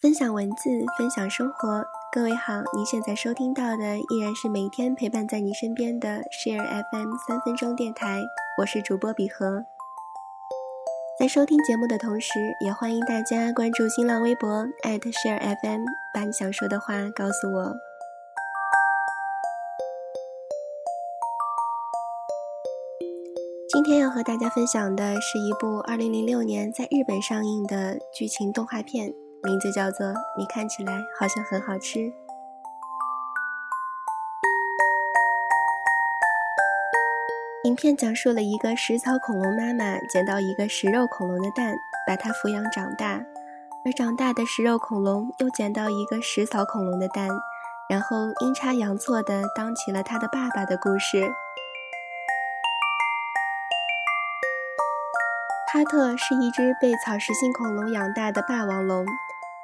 分享文字，分享生活。各位好，您现在收听到的依然是每天陪伴在你身边的 Share FM 三分钟电台，我是主播比和。在收听节目的同时，也欢迎大家关注新浪微博 @Share FM，把你想说的话告诉我。今天要和大家分享的是一部2006年在日本上映的剧情动画片，名字叫做《你看起来好像很好吃》。影片讲述了一个食草恐龙妈妈捡到一个食肉恐龙的蛋，把它抚养长大，而长大的食肉恐龙又捡到一个食草恐龙的蛋，然后阴差阳错的当起了他的爸爸的故事。哈特是一只被草食性恐龙养大的霸王龙。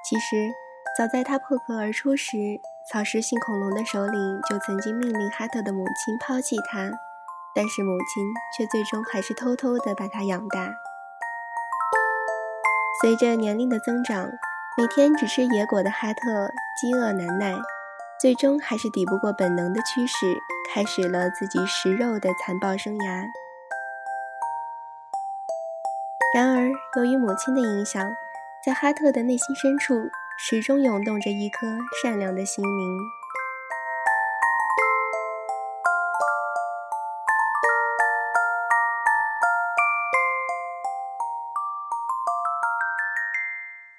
其实，早在他破壳而出时，草食性恐龙的首领就曾经命令哈特的母亲抛弃他，但是母亲却最终还是偷偷地把他养大。随着年龄的增长，每天只吃野果的哈特饥饿难耐，最终还是抵不过本能的驱使，开始了自己食肉的残暴生涯。然而，由于母亲的影响，在哈特的内心深处始终涌动着一颗善良的心灵。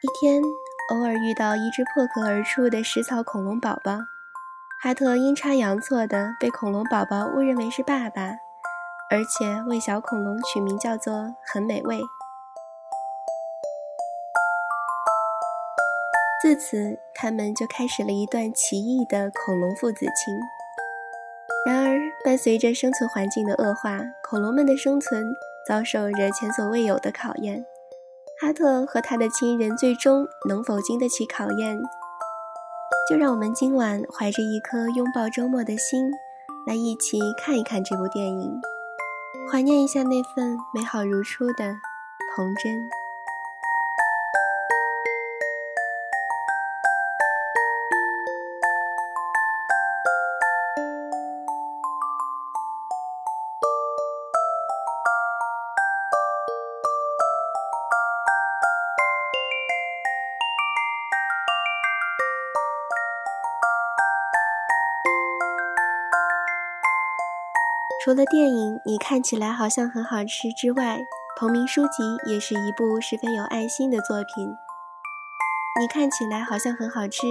一天，偶尔遇到一只破壳而出的食草恐龙宝宝，哈特阴差阳错地被恐龙宝宝误认为是爸爸，而且为小恐龙取名叫做“很美味”。自此，他们就开始了一段奇异的恐龙父子情。然而，伴随着生存环境的恶化，恐龙们的生存遭受着前所未有的考验。哈特和他的亲人最终能否经得起考验？就让我们今晚怀着一颗拥抱周末的心，来一起看一看这部电影，怀念一下那份美好如初的童真。除了电影你看起来好像很好吃之外，同名书籍也是一部十分有爱心的作品。你看起来好像很好吃，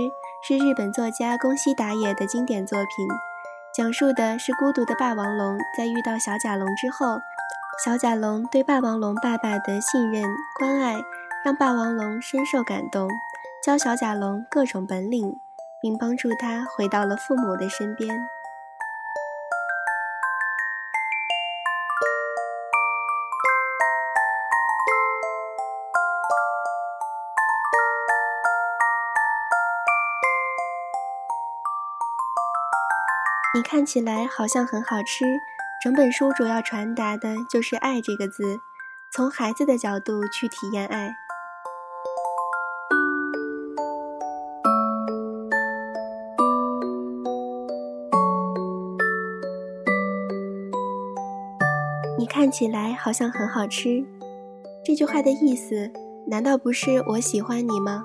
是日本作家宫西达也的经典作品，讲述的是孤独的霸王龙在遇到小甲龙之后，小甲龙对霸王龙爸爸的信任关爱，让霸王龙深受感动，教小甲龙各种本领，并帮助他回到了父母的身边。你看起来好像很好吃，整本书主要传达的就是“爱”这个字，从孩子的角度去体验爱。你看起来好像很好吃，这句话的意思难道不是我喜欢你吗？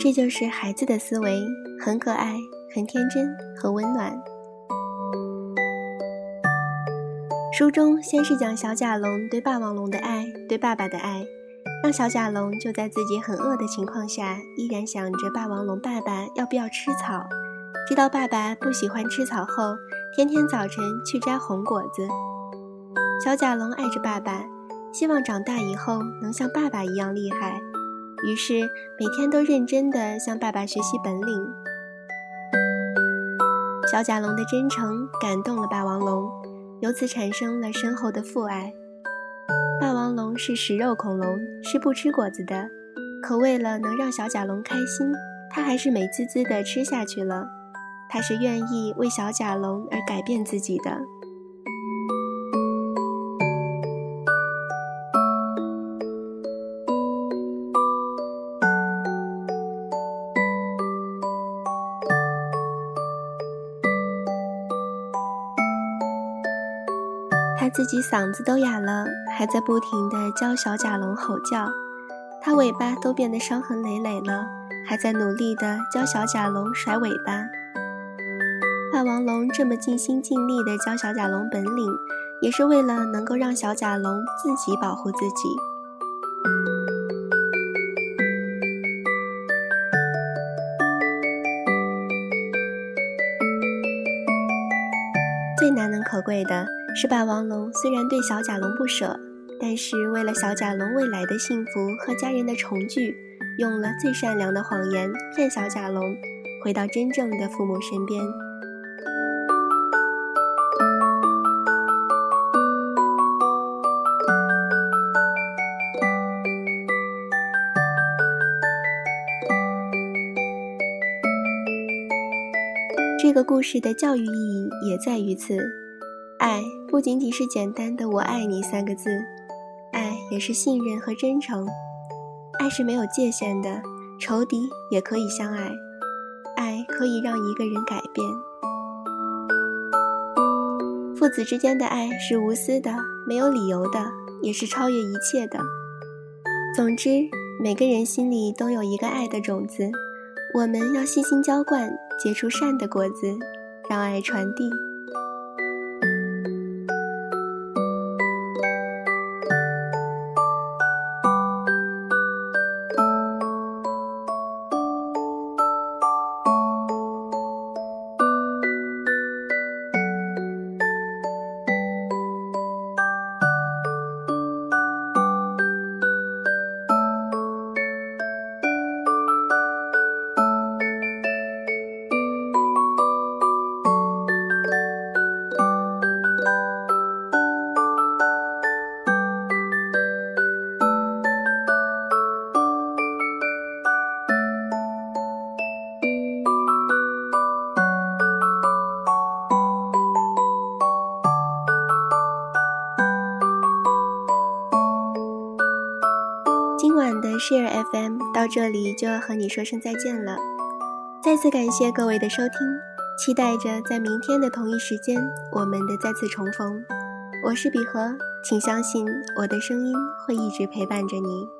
这就是孩子的思维，很可爱，很天真，很温暖。书中先是讲小甲龙对霸王龙的爱，对爸爸的爱，让小甲龙就在自己很饿的情况下，依然想着霸王龙爸爸要不要吃草。知道爸爸不喜欢吃草后，天天早晨去摘红果子。小甲龙爱着爸爸，希望长大以后能像爸爸一样厉害，于是每天都认真地向爸爸学习本领。小甲龙的真诚感动了霸王龙。由此产生了深厚的父爱。霸王龙是食肉恐龙，是不吃果子的。可为了能让小甲龙开心，它还是美滋滋的吃下去了。它是愿意为小甲龙而改变自己的。自己嗓子都哑了，还在不停地教小甲龙吼叫；它尾巴都变得伤痕累累了，还在努力地教小甲龙甩尾巴。霸王龙这么尽心尽力地教小甲龙本领，也是为了能够让小甲龙自己保护自己。最难能可贵的是，霸王龙虽然对小甲龙不舍，但是为了小甲龙未来的幸福和家人的重聚，用了最善良的谎言骗小甲龙回到真正的父母身边。这个故事的教育意义也在于此，爱不仅仅是简单的“我爱你”三个字，爱也是信任和真诚。爱是没有界限的，仇敌也可以相爱。爱可以让一个人改变。父子之间的爱是无私的，没有理由的，也是超越一切的。总之，每个人心里都有一个爱的种子。我们要细心浇灌，结出善的果子，让爱传递。今晚的 Share FM 到这里就要和你说声再见了，再次感谢各位的收听，期待着在明天的同一时间我们的再次重逢。我是比和，请相信我的声音会一直陪伴着你。